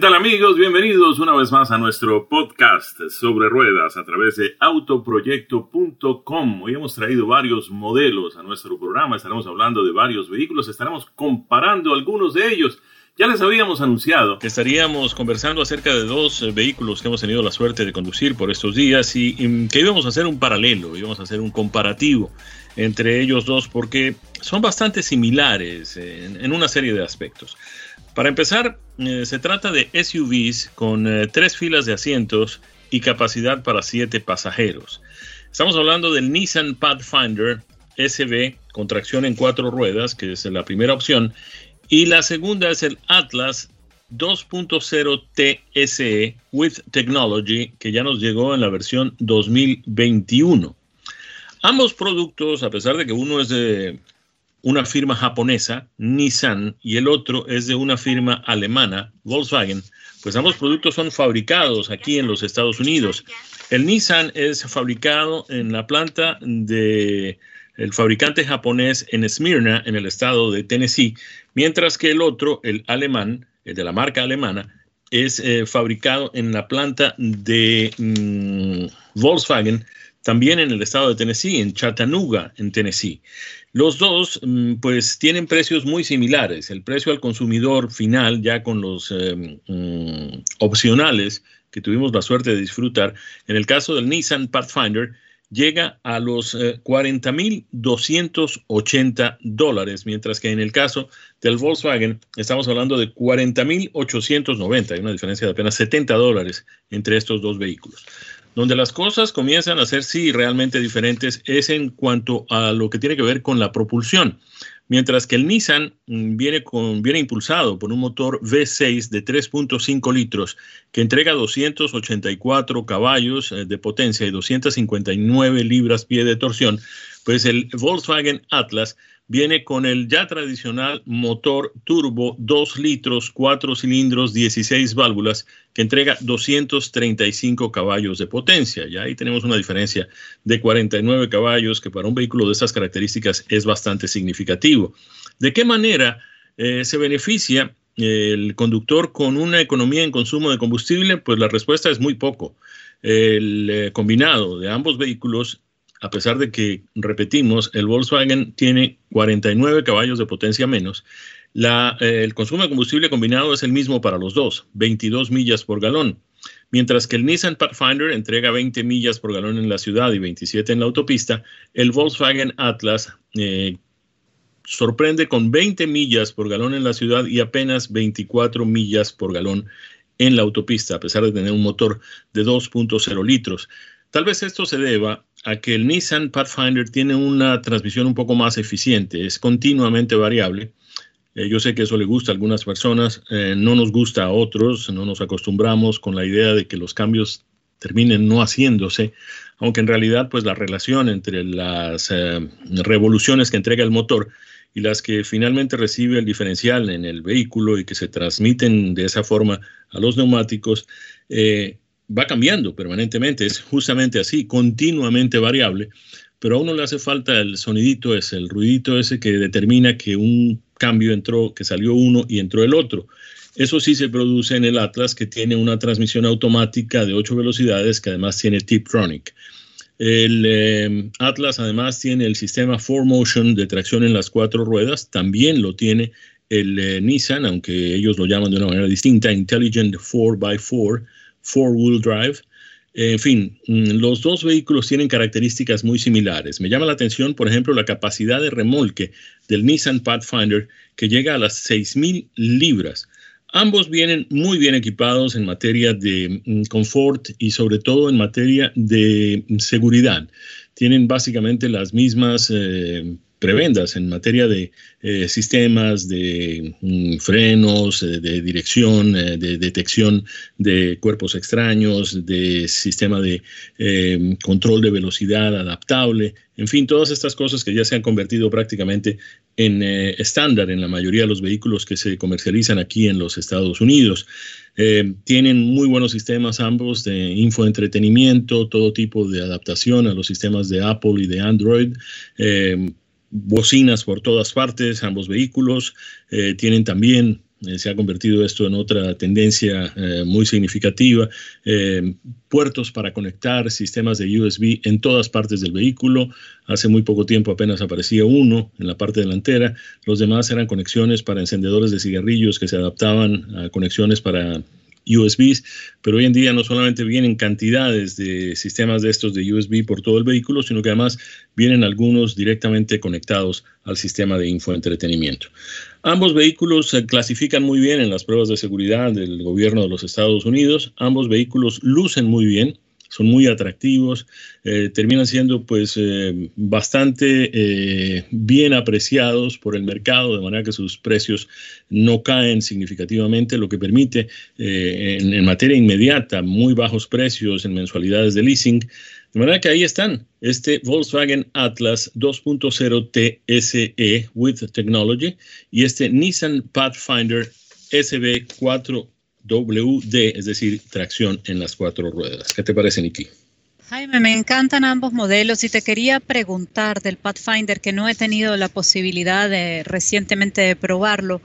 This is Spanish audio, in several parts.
tal amigos? Bienvenidos una vez más a nuestro podcast sobre ruedas a través de autoproyecto.com. Hoy hemos traído varios modelos a nuestro programa, estaremos hablando de varios vehículos, estaremos comparando algunos de ellos. Ya les habíamos anunciado que estaríamos conversando acerca de dos eh, vehículos que hemos tenido la suerte de conducir por estos días y, que íbamos a hacer un paralelo, íbamos a hacer un comparativo entre ellos dos porque son bastante similares en una serie de aspectos. Para empezar, eh, se trata de SUVs con eh, tres filas de asientos y capacidad para siete pasajeros. Estamos hablando del Nissan Pathfinder SB con tracción en cuatro ruedas, que es la primera opción, y la segunda es el Atlas 2.0 TSE with Technology, que ya nos llegó en la versión 2021. Ambos productos, a pesar de que uno es de una firma japonesa, Nissan, y el otro es de una firma alemana, Volkswagen, pues ambos productos son fabricados aquí en los Estados Unidos. El Nissan es fabricado en la planta de el fabricante japonés en Smyrna, en el estado de Tennessee, mientras que el otro, el alemán, el de la marca alemana, es eh, fabricado en la planta de mm, Volkswagen, también en el estado de Tennessee, en Chattanooga, en Tennessee. Los dos, mm, pues, tienen precios muy similares. El precio al consumidor final, ya con los eh, mm, opcionales que tuvimos la suerte de disfrutar, en el caso del Nissan Pathfinder, llega a los 40.280 eh, dólares, mientras que en el caso del Volkswagen estamos hablando de 40.890, hay una diferencia de apenas 70 dólares entre estos dos vehículos. Donde las cosas comienzan a ser sí realmente diferentes es en cuanto a lo que tiene que ver con la propulsión. Mientras que el Nissan mm, viene, viene impulsado por un motor V6 de 3.5 litros que entrega 284 caballos eh, de potencia y 259 libras-pie de torsión, pues el Volkswagen Atlas viene con el ya tradicional motor turbo 2 litros, 4 cilindros, 16 válvulas, que entrega 235 caballos de potencia. Y ahí tenemos una diferencia de 49 caballos, que para un vehículo de estas características es bastante significativo. ¿De qué manera eh, se beneficia el conductor con una economía en consumo de combustible? Pues la respuesta es muy poco. El eh, combinado de ambos vehículos a pesar de que, repetimos, el Volkswagen tiene 49 caballos de potencia menos, eh, el consumo de combustible combinado es el mismo para los dos, 22 millas por galón. Mientras que el Nissan Pathfinder entrega 20 millas por galón en la ciudad y 27 en la autopista, el Volkswagen Atlas eh, sorprende con 20 millas por galón en la ciudad y apenas 24 millas por galón en la autopista, a pesar de tener un motor de 2.0 litros. Tal vez esto se deba a que el Nissan Pathfinder tiene una transmisión un poco más eficiente, es continuamente variable. Eh, yo sé que eso le gusta a algunas personas, eh, no nos gusta a otros, no nos acostumbramos con la idea de que los cambios terminen no haciéndose, aunque en realidad pues la relación entre las eh, revoluciones que entrega el motor y las que finalmente recibe el diferencial en el vehículo y que se transmiten de esa forma a los neumáticos, va cambiando permanentemente, es justamente así, continuamente variable, pero a uno le hace falta el sonidito ese, el ruidito ese que determina que un cambio entró, que salió uno y entró el otro. Eso sí se produce en el Atlas, que tiene una transmisión automática de 8 velocidades, que además tiene Tiptronic. El eh, Atlas además tiene el sistema 4Motion de tracción en las cuatro ruedas, también lo tiene el eh, Nissan, aunque ellos lo llaman de una manera distinta, Intelligent 4x4 four-wheel drive. En fin, mm, los dos vehículos tienen características muy similares. Me llama la atención, por ejemplo, la capacidad de remolque del Nissan Pathfinder que llega a las 6.000 libras. Ambos vienen muy bien equipados en materia de mm, confort y sobre todo en materia de seguridad. Tienen básicamente las mismas eh, prebendas en materia de eh, sistemas de mm, frenos, eh, de dirección, eh, de detección de cuerpos extraños, de sistema de control de velocidad adaptable, en fin, todas estas cosas que ya se han convertido prácticamente en estándar en la mayoría de los vehículos que se comercializan aquí en los Estados Unidos. tienen muy buenos sistemas ambos de infoentretenimiento, todo tipo de adaptación a los sistemas de Apple y de Android bocinas por todas partes, ambos vehículos eh, tienen también eh, se ha convertido esto en otra tendencia eh, muy significativa. Puertos para conectar sistemas de USB en todas partes del vehículo. Hace muy poco tiempo apenas aparecía uno en la parte delantera. Los demás eran conexiones para encendedores de cigarrillos que se adaptaban a conexiones para USBs, pero hoy en día no solamente vienen cantidades de sistemas de estos de USB por todo el vehículo, sino que además vienen algunos directamente conectados al sistema de infoentretenimiento. Ambos vehículos se clasifican muy bien en las pruebas de seguridad del gobierno de los Estados Unidos, ambos vehículos lucen muy bien, son muy atractivos, eh, terminan siendo pues eh, bastante eh, bien apreciados por el mercado, de manera que sus precios no caen significativamente, lo que permite en, en, materia inmediata muy bajos precios en mensualidades de leasing. De manera que ahí están, este Volkswagen Atlas 2.0 TSE with Technology y este Nissan Pathfinder SB4 WD, es decir, tracción en las cuatro ruedas. ¿Qué te parece, Niki? Jaime, me encantan ambos modelos y te quería preguntar del Pathfinder, que no he tenido la posibilidad de recientemente de probarlo.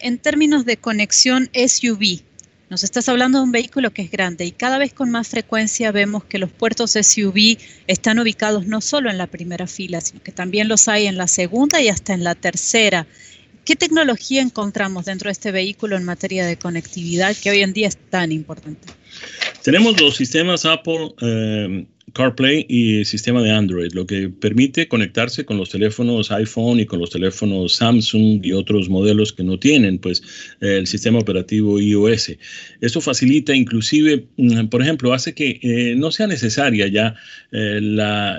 En términos de conexión SUV, nos estás hablando de un vehículo que es grande y cada vez con más frecuencia vemos que los puertos SUV están ubicados no solo en la primera fila, sino que también los hay en la segunda y hasta en la tercera. ¿Qué tecnología encontramos dentro de este vehículo en materia de conectividad que hoy en día es tan importante? Tenemos los sistemas Apple eh, CarPlay y sistema de Android, lo que permite conectarse con los teléfonos iPhone y con los teléfonos Samsung y otros modelos que no tienen pues el sistema operativo iOS. Esto facilita inclusive, mm, por ejemplo, hace que eh, no sea necesaria ya eh,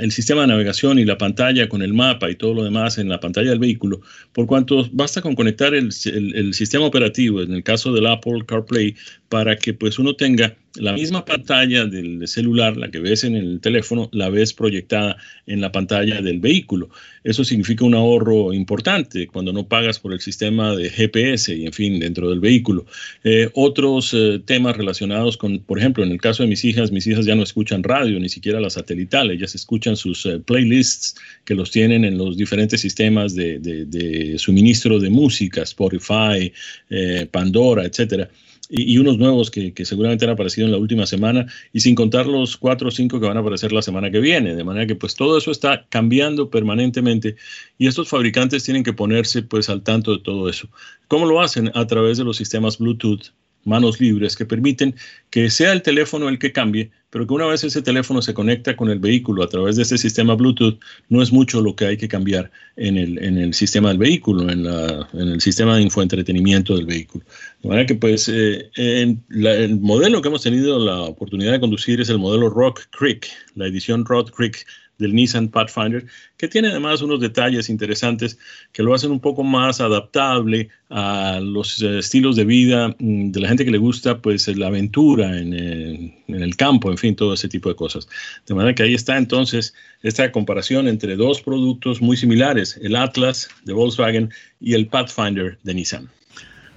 el sistema de navegación y la pantalla con el mapa y todo lo demás en la pantalla del vehículo, por cuanto basta con conectar el, el sistema operativo, en el caso del Apple CarPlay, para que pues uno tenga la misma pantalla del celular, la que ves en el teléfono, la ves proyectada en la pantalla del vehículo. Eso significa un ahorro importante cuando no pagas por el sistema de GPS y, en fin, dentro del vehículo. Eh, otros eh, temas relacionados con, por ejemplo, en el caso de mis hijas, mis hijas ya no escuchan radio, ni siquiera la satelital, ellas escuchan sus eh, playlists que los tienen en los diferentes sistemas de, de suministro de música, Spotify, Pandora, etcétera y, unos nuevos que, seguramente han aparecido en la última semana, y sin contar los cuatro o cinco que van a aparecer la semana que viene. De manera que pues todo eso está cambiando permanentemente y estos fabricantes tienen que ponerse pues al tanto de todo eso. ¿Cómo lo hacen? A través de los sistemas Bluetooth manos libres que permiten que sea el teléfono el que cambie, pero que una vez ese teléfono se conecta con el vehículo a través de este sistema Bluetooth, no es mucho lo que hay que cambiar en el, en el sistema del vehículo, en, la, en el sistema de infoentretenimiento del vehículo. De manera que pues eh, el modelo que hemos tenido la oportunidad de conducir es el modelo Rock Creek, la edición Rock Creek del Nissan Pathfinder, que tiene además unos detalles interesantes que lo hacen un poco más adaptable a los eh, estilos de vida mm, de la gente que le gusta pues la aventura en, en, el campo, en fin, todo ese tipo de cosas. De manera que ahí está entonces esta comparación entre dos productos muy similares, el Atlas de Volkswagen y el Pathfinder de Nissan.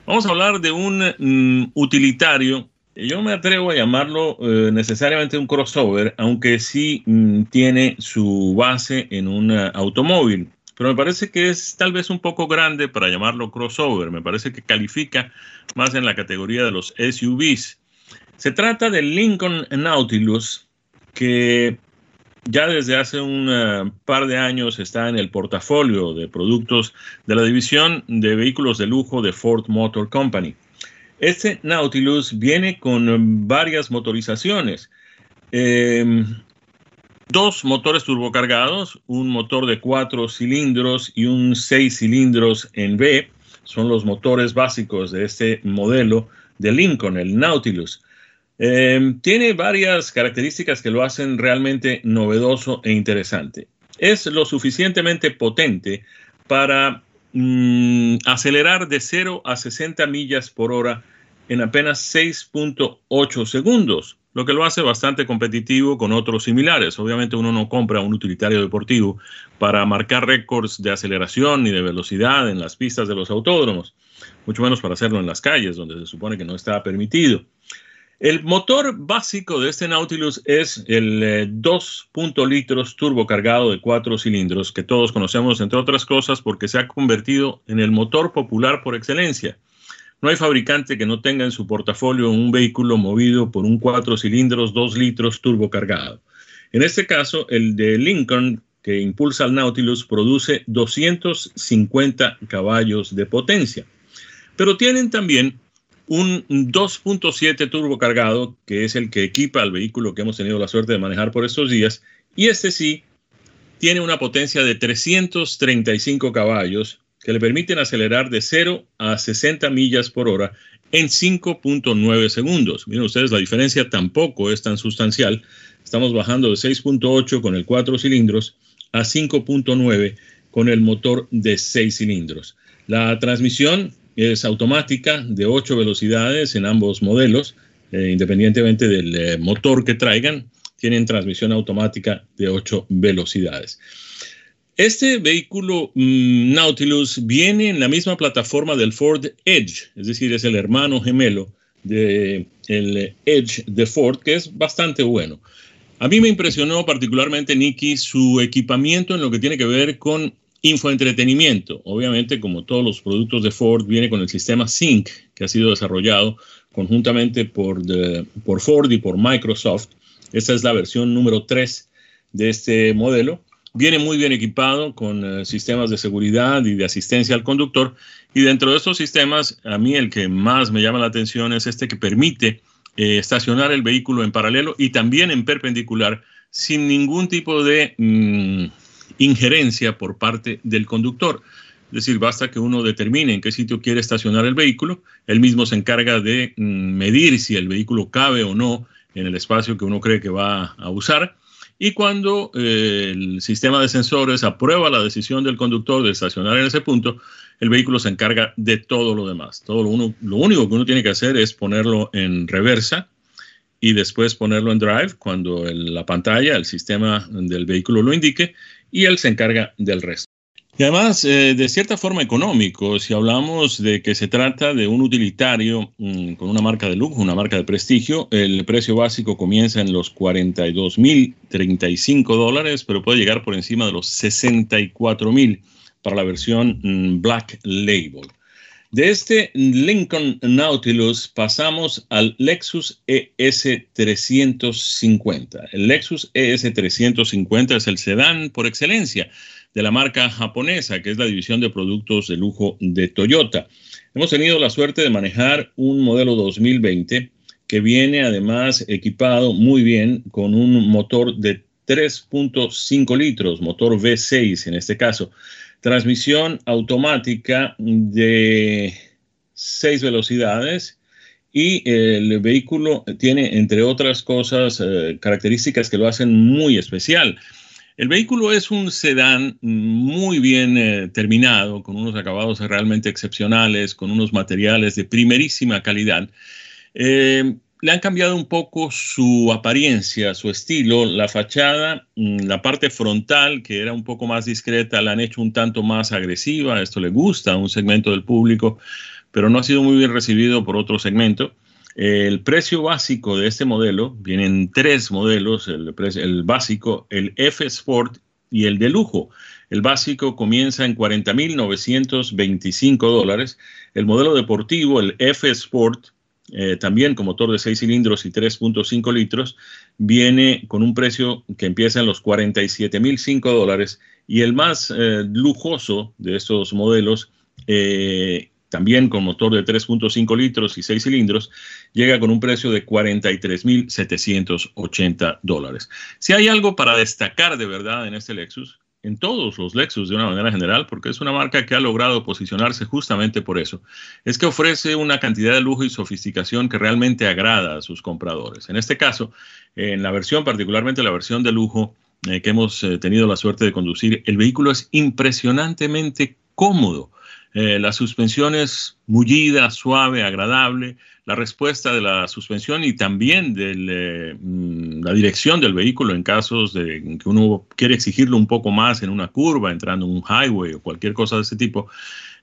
Vamos a hablar de un mm, utilitario yo me atrevo a llamarlo eh, necesariamente un crossover, aunque sí mm, tiene su base en un eh, automóvil. Pero me parece que es tal vez un poco grande para llamarlo crossover. Me parece que califica más en la categoría de los SUVs. Se trata del Lincoln Nautilus, que ya desde hace un eh, par de años está en el portafolio de productos de la división de vehículos de lujo de Ford Motor Company. Este Nautilus viene con varias motorizaciones. Em, dos motores turbocargados, un motor de cuatro cilindros y un seis cilindros en B. Son los motores básicos de este modelo de Lincoln, el Nautilus. Em, tiene varias características que lo hacen realmente novedoso e interesante. Es lo suficientemente potente para Mm, acelerar de 0 a 60 millas por hora en apenas 6.8 segundos, lo que lo hace bastante competitivo con otros similares. Obviamente uno no compra un utilitario deportivo para marcar récords de aceleración ni de velocidad en las pistas de los autódromos, mucho menos para hacerlo en las calles, donde se supone que no está permitido. El motor básico de este Nautilus es el 2. Eh, litros turbo cargado de cuatro cilindros, que todos conocemos, entre otras cosas, porque se ha convertido en el motor popular por excelencia. No hay fabricante que no tenga en su portafolio un vehículo movido por un cuatro cilindros, dos litros turbo cargado. En este caso, el de Lincoln que impulsa al Nautilus produce 250 caballos de potencia. Pero tienen también un 2.7 turbo cargado, que es el que equipa al vehículo que hemos tenido la suerte de manejar por estos días, y este sí tiene una potencia de 335 caballos que le permiten acelerar de 0 a 60 millas por hora en 5.9 segundos. Miren ustedes, la diferencia tampoco es tan sustancial. Estamos bajando de 6.8 con el 4 cilindros a 5.9 con el motor de 6 cilindros. La transmisión es automática de 8 velocidades en ambos modelos, eh, independientemente del eh, motor que traigan, tienen transmisión automática de 8 velocidades. Este vehículo mm, Nautilus viene en la misma plataforma del Ford Edge, es decir, es el hermano gemelo del Edge de Ford, que es bastante bueno. A mí me impresionó particularmente, Nicky, su equipamiento en lo que tiene que ver con infoentretenimiento. Obviamente, como todos los productos de Ford, viene con el sistema Sync, que ha sido desarrollado conjuntamente por, por Ford y por Microsoft. Esta es la versión número 3 de este modelo. Viene muy bien equipado con eh, sistemas de seguridad y de asistencia al conductor. Y dentro de estos sistemas, a mí el que más me llama la atención es este que permite eh, estacionar el vehículo en paralelo y también en perpendicular sin ningún tipo de mm, injerencia por parte del conductor. Es decir, basta que uno determine en qué sitio quiere estacionar el vehículo, él mismo se encarga de mm, medir si el vehículo cabe o no en el espacio que uno cree que va a usar. Y cuando eh, el sistema de sensores aprueba la decisión del conductor de estacionar en ese punto, el vehículo se encarga de todo lo demás. Todo lo, uno, lo único que uno tiene que hacer es ponerlo en reversa y después ponerlo en drive cuando la pantalla, el sistema del vehículo lo indique y él se encarga del resto. Y además, eh, de cierta forma económico, si hablamos de que se trata de un utilitario mm, con una marca de lujo, una marca de prestigio, el precio básico comienza en los 42.035 dólares, pero puede llegar por encima de los 64.000 para la versión mm, Black Label. De este Lincoln Nautilus pasamos al Lexus ES350. El Lexus ES350 es el sedán por excelencia de la marca japonesa, que es la división de productos de lujo de Toyota. Hemos tenido la suerte de manejar un modelo 2020 que viene además equipado muy bien con un motor de 3.5 litros, motor V6 en este caso, transmisión automática de seis velocidades y el vehículo tiene, entre otras cosas, eh, características que lo hacen muy especial. El vehículo es un sedán muy bien eh, terminado, con unos acabados realmente excepcionales, con unos materiales de primerísima calidad. Eh, le han cambiado un poco su apariencia, su estilo, la fachada, mm, la parte frontal, que era un poco más discreta, la han hecho un tanto más agresiva. Esto le gusta a un segmento del público, pero no ha sido muy bien recibido por otro segmento. El precio básico de este modelo, vienen tres modelos, el, básico, el F Sport y el de lujo. El básico comienza en 40.925 dólares. El modelo deportivo, el F Sport, eh, también con motor de 6 cilindros y 3.5 litros, viene con un precio que empieza en los 47.005 dólares y el más eh, lujoso de estos modelos, eh, también con motor de 3.5 litros y 6 cilindros, llega con un precio de 43.780 dólares. Si hay algo para destacar de verdad en este Lexus, en todos los Lexus de una manera general, porque es una marca que ha logrado posicionarse justamente por eso. Es que ofrece una cantidad de lujo y sofisticación que realmente agrada a sus compradores. En este caso, en la versión, particularmente la versión de lujo eh, que hemos eh, tenido la suerte de conducir, el vehículo es impresionantemente cómodo. Eh, la suspensión es mullida, suave, agradable. La respuesta de la suspensión y también de eh, mm, la dirección del vehículo en casos de que uno quiere exigirlo un poco más en una curva, entrando en un highway o cualquier cosa de ese tipo,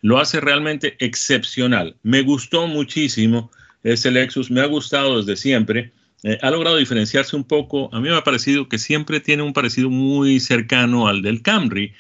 lo hace realmente excepcional. Me gustó muchísimo ese Lexus, me ha gustado desde siempre. Eh, ha logrado diferenciarse un poco. A mí me ha parecido que siempre tiene un parecido muy cercano al del Camry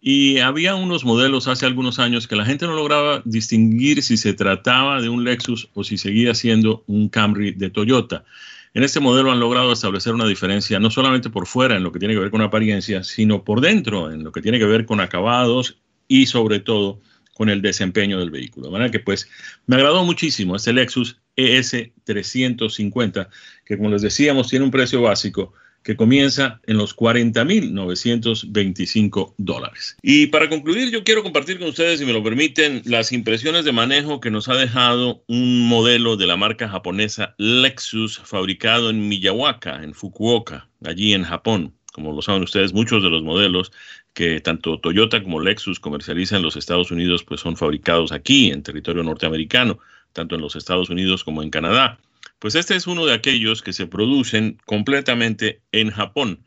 Y había unos modelos hace algunos años que la gente no lograba distinguir si se trataba de un Lexus o si seguía siendo un Camry de Toyota. En este modelo han logrado establecer una diferencia no solamente por fuera en lo que tiene que ver con apariencia, sino por dentro en lo que tiene que ver con acabados y sobre todo con el desempeño del vehículo. De manera que pues me agradó muchísimo este Lexus ES 350, que como les decíamos tiene un precio básico que comienza en los 40.925 dólares. Y para concluir, yo quiero compartir con ustedes, si me lo permiten, las impresiones de manejo que nos ha dejado un modelo de la marca japonesa Lexus fabricado en Miyawaka, en Fukuoka, allí en Japón. Como lo saben ustedes, muchos de los modelos que tanto Toyota como Lexus comercializan en los Estados Unidos, pues son fabricados aquí, en territorio norteamericano, tanto en los Estados Unidos como en Canadá. Pues este es uno de aquellos que se producen completamente en Japón.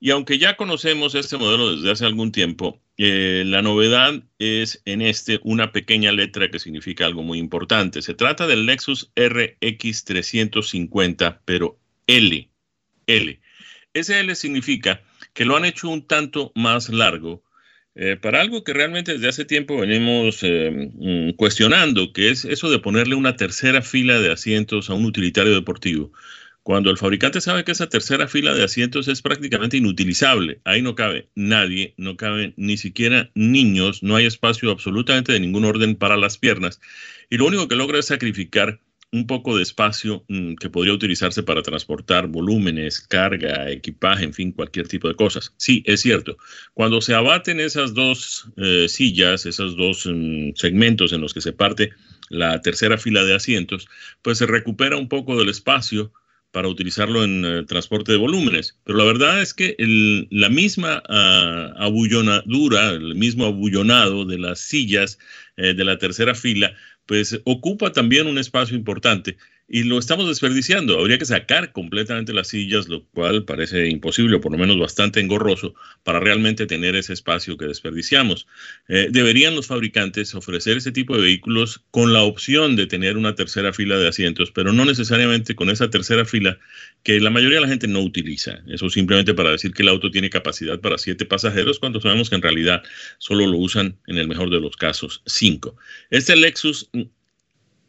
Y aunque ya conocemos este modelo desde hace algún tiempo, eh, la novedad es en este una pequeña letra que significa algo muy importante. Se trata del Lexus RX 350, pero L. L. Ese L significa que lo han hecho un tanto más largo eh, para algo que realmente desde hace tiempo venimos eh, mm, cuestionando, que es eso de ponerle una tercera fila de asientos a un utilitario deportivo. Cuando el fabricante sabe que esa tercera fila de asientos es prácticamente inutilizable, ahí no cabe nadie, no caben ni siquiera niños, no hay espacio absolutamente de ningún orden para las piernas, y lo único que logra es sacrificar un poco de espacio mm, que podría utilizarse para transportar volúmenes, carga, equipaje, en fin, cualquier tipo de cosas. Sí, es cierto. Cuando se abaten esas dos eh, sillas, esos dos mm, segmentos en los que se parte la tercera fila de asientos, pues se recupera un poco del espacio para utilizarlo en eh, transporte de volúmenes. Pero la verdad es que la misma uh, abullonadura, el mismo abullonado de las sillas eh, de la tercera fila, pues ocupa también un espacio importante y lo estamos desperdiciando. Habría que sacar completamente las sillas, lo cual parece imposible, o por lo menos bastante engorroso, para realmente tener ese espacio que desperdiciamos. Eh, deberían los fabricantes ofrecer ese tipo de vehículos con la opción de tener una tercera fila de asientos, pero no necesariamente con esa tercera fila que la mayoría de la gente no utiliza. Eso simplemente para decir que el auto tiene capacidad para siete pasajeros, cuando sabemos que en realidad solo lo usan, en el mejor de los casos, cinco. Este Lexus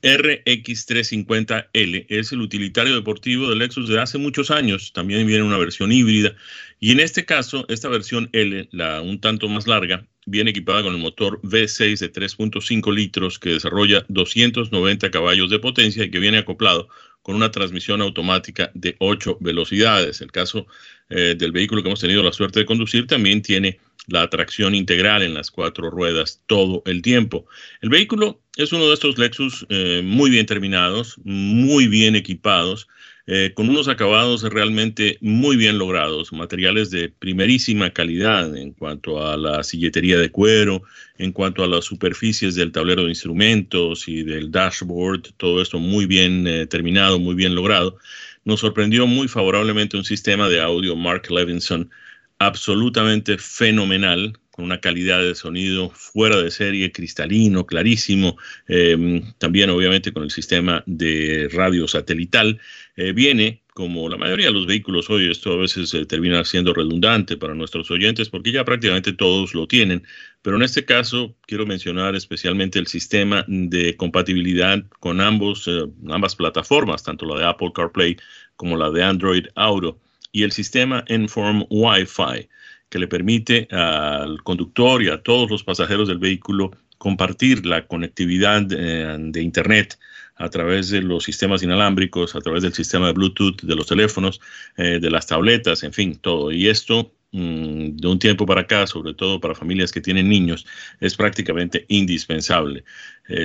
RX350L es el utilitario deportivo de Lexus de hace muchos años. También viene una versión híbrida. Y en este caso, esta versión L, la un tanto más larga, viene equipada con el motor V6 de 3.5 litros que desarrolla 290 caballos de potencia y que viene acoplado con una transmisión automática de 8 velocidades. El caso eh, del vehículo que hemos tenido la suerte de conducir también tiene la tracción integral en las cuatro ruedas todo el tiempo. El vehículo es uno de estos Lexus eh, muy bien terminados, muy bien equipados, eh, con unos acabados realmente muy bien logrados, materiales de primerísima calidad en cuanto a la silletería de cuero, en cuanto a las superficies del tablero de instrumentos y del dashboard, todo esto muy bien eh, terminado, muy bien logrado. Nos sorprendió muy favorablemente un sistema de audio Mark Levinson absolutamente fenomenal, con una calidad de sonido fuera de serie, cristalino, clarísimo, em, también obviamente con el sistema de radio satelital. Eh, viene, como la mayoría de los vehículos hoy, esto a veces eh, termina siendo redundante para nuestros oyentes porque ya prácticamente todos lo tienen, pero en este caso quiero mencionar especialmente el sistema de compatibilidad con ambos, eh, ambas plataformas, tanto la de Apple CarPlay como la de Android Auto y el sistema Inform Wi-Fi, que le permite al conductor y a todos los pasajeros del vehículo compartir la conectividad de, de Internet a través de los sistemas inalámbricos, a través del sistema de Bluetooth de los teléfonos, eh, de las tabletas, en fin, todo. Y esto mm, de un tiempo para acá, sobre todo para familias que tienen niños, es prácticamente indispensable.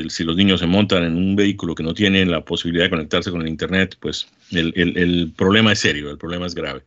si los niños se montan en un vehículo que no tiene la posibilidad de conectarse con el Internet, pues el, el problema es serio, el problema es grave.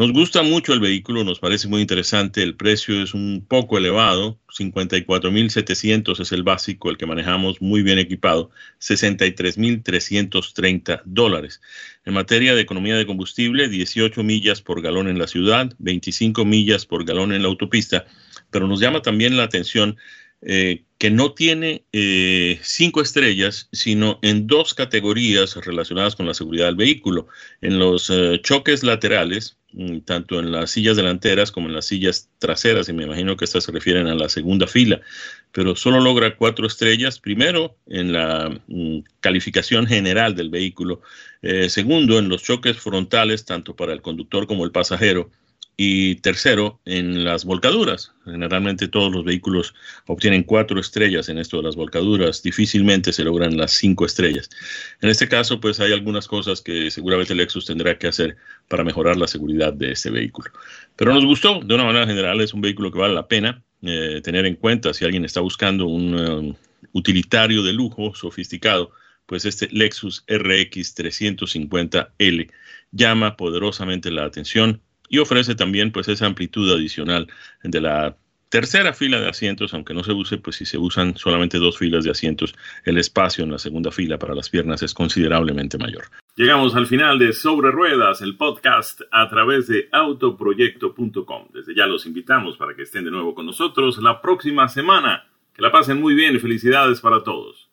Nos gusta mucho el vehículo, nos parece muy interesante, el precio es un poco elevado, 54.700 es el básico, el que manejamos muy bien equipado, 63.330 dólares. En materia de economía de combustible, 18 millas por galón en la ciudad, 25 millas por galón en la autopista, pero nos llama también la atención eh, que no tiene eh, cinco estrellas, sino en dos categorías relacionadas con la seguridad del vehículo. En los eh, choques laterales, mm, tanto en las sillas delanteras como en las sillas traseras, y me imagino que estas se refieren a la segunda fila, pero solo logra cuatro estrellas, primero en la mm, calificación general del vehículo, eh, segundo en los choques frontales, tanto para el conductor como el pasajero, y tercero, en las volcaduras. Generalmente todos los vehículos obtienen cuatro estrellas en esto de las volcaduras. Difícilmente se logran las cinco estrellas. En este caso, pues hay algunas cosas que seguramente Lexus tendrá que hacer para mejorar la seguridad de este vehículo. Pero nos gustó, de una manera general, es un vehículo que vale la pena eh, tener en cuenta si alguien está buscando un um, utilitario de lujo sofisticado. Pues este Lexus RX 350L llama poderosamente la atención y ofrece también pues esa amplitud adicional de la tercera fila de asientos, aunque no se use, pues si se usan solamente dos filas de asientos, el espacio en la segunda fila para las piernas es considerablemente mayor. Llegamos al final de Sobre Ruedas, el podcast a través de autoproyecto.com. Desde ya los invitamos para que estén de nuevo con nosotros la próxima semana. Que la pasen muy bien y felicidades para todos.